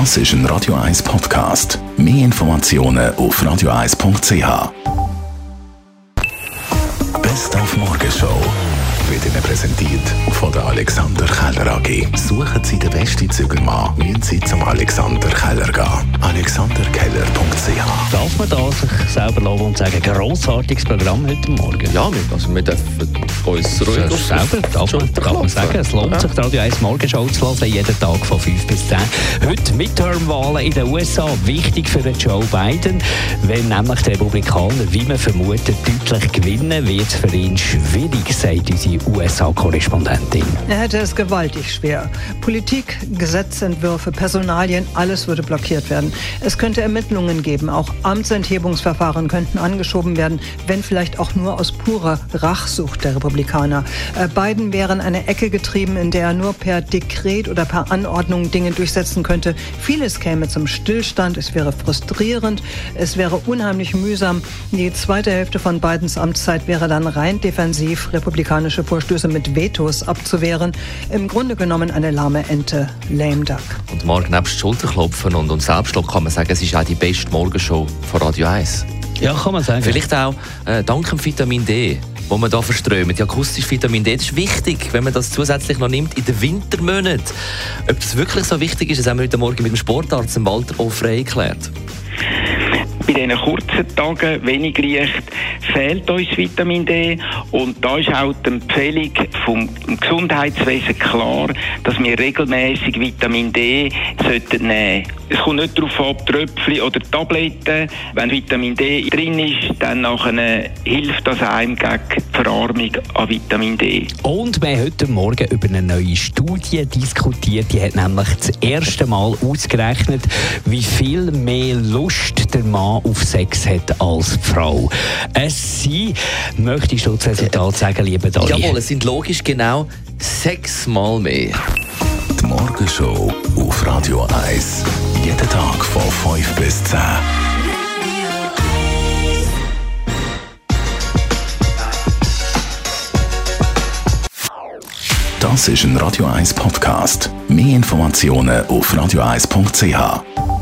Das ist ein Radio 1 Podcast. Mehr Informationen auf radio1.ch. Best auf Morgenshow wird Ihnen präsentiert von der Alexander Keller AG. Suchen Sie den besten Zügelmann, müssen Sie zum Alexander Keller gehen. AlexanderKeller.ch Darf man da sich selber loben und sagen, grossartiges Programm heute Morgen? Ja, wir, also wir dürfen uns ruhig Das selber, darf man, darf man sagen. Es lohnt sich, die Radio 1 Morgenshow zu hören, jeden Tag von 5 bis 10. Heute Midterm-Wahlen in den USA, wichtig für den Joe Biden. Wenn nämlich die Republikaner, wie man vermutet, deutlich gewinnen, wird es für ihn schwierig, sagt unsere USA-Korrespondentin. Er hätte es gewaltig schwer. Politik, Gesetzentwürfe, Personalien, alles würde blockiert werden. Es könnte Ermittlungen geben, auch Amtsenthebungsverfahren könnten angeschoben werden, wenn vielleicht auch nur aus purer Rachsucht der Republikaner. Äh, Biden wäre in eine Ecke getrieben, in der er nur per Dekret oder per Anordnung Dinge durchsetzen könnte. Vieles käme zum Stillstand, es wäre frustrierend, es wäre unheimlich mühsam. Die zweite Hälfte von Bidens Amtszeit wäre dann rein defensiv, republikanische Vorstöße mit Vetos abzuwehren. Im Grunde genommen eine lahme Ente, lame duck. Und morgen nebst Schulterklopfen und, und Selbstlob kann man sagen, es ist auch die beste Morgenshow von Radio 1. Ja, kann man sagen. Vielleicht auch äh, dank dem Vitamin D, wo man da verströmt. Ja, akustisches Vitamin D, ist wichtig, wenn man das zusätzlich noch nimmt in den Wintermonaten. Ob das wirklich so wichtig ist, das haben wir heute Morgen mit dem Sportarzt Walter Offrey geklärt. Bei diesen kurzen Tagen, wenig Licht, fehlt uns Vitamin D. Und da ist auch die Empfehlung vom Gesundheitswesen klar, dass wir regelmäßig Vitamin D sollten nehmen Es kommt nicht darauf an, Tröpfchen oder Tabletten. Wenn Vitamin D drin ist, dann nachher hilft das einem gegen die Verarmung an Vitamin D. Und wir haben heute Morgen über eine neue Studie diskutiert. Die hat nämlich das erste Mal ausgerechnet, wie viel mehr Lust der Mann auf Sex hat als Frau. Es sind, möchtest du das Resultat sagen, lieber Dani? Jawohl, es sind logisch genau sechsmal mehr. Die Morgenshow auf Radio 1. Jeden Tag von 5 bis 10. Das ist ein Radio 1 Podcast. Mehr Informationen auf radio1.ch.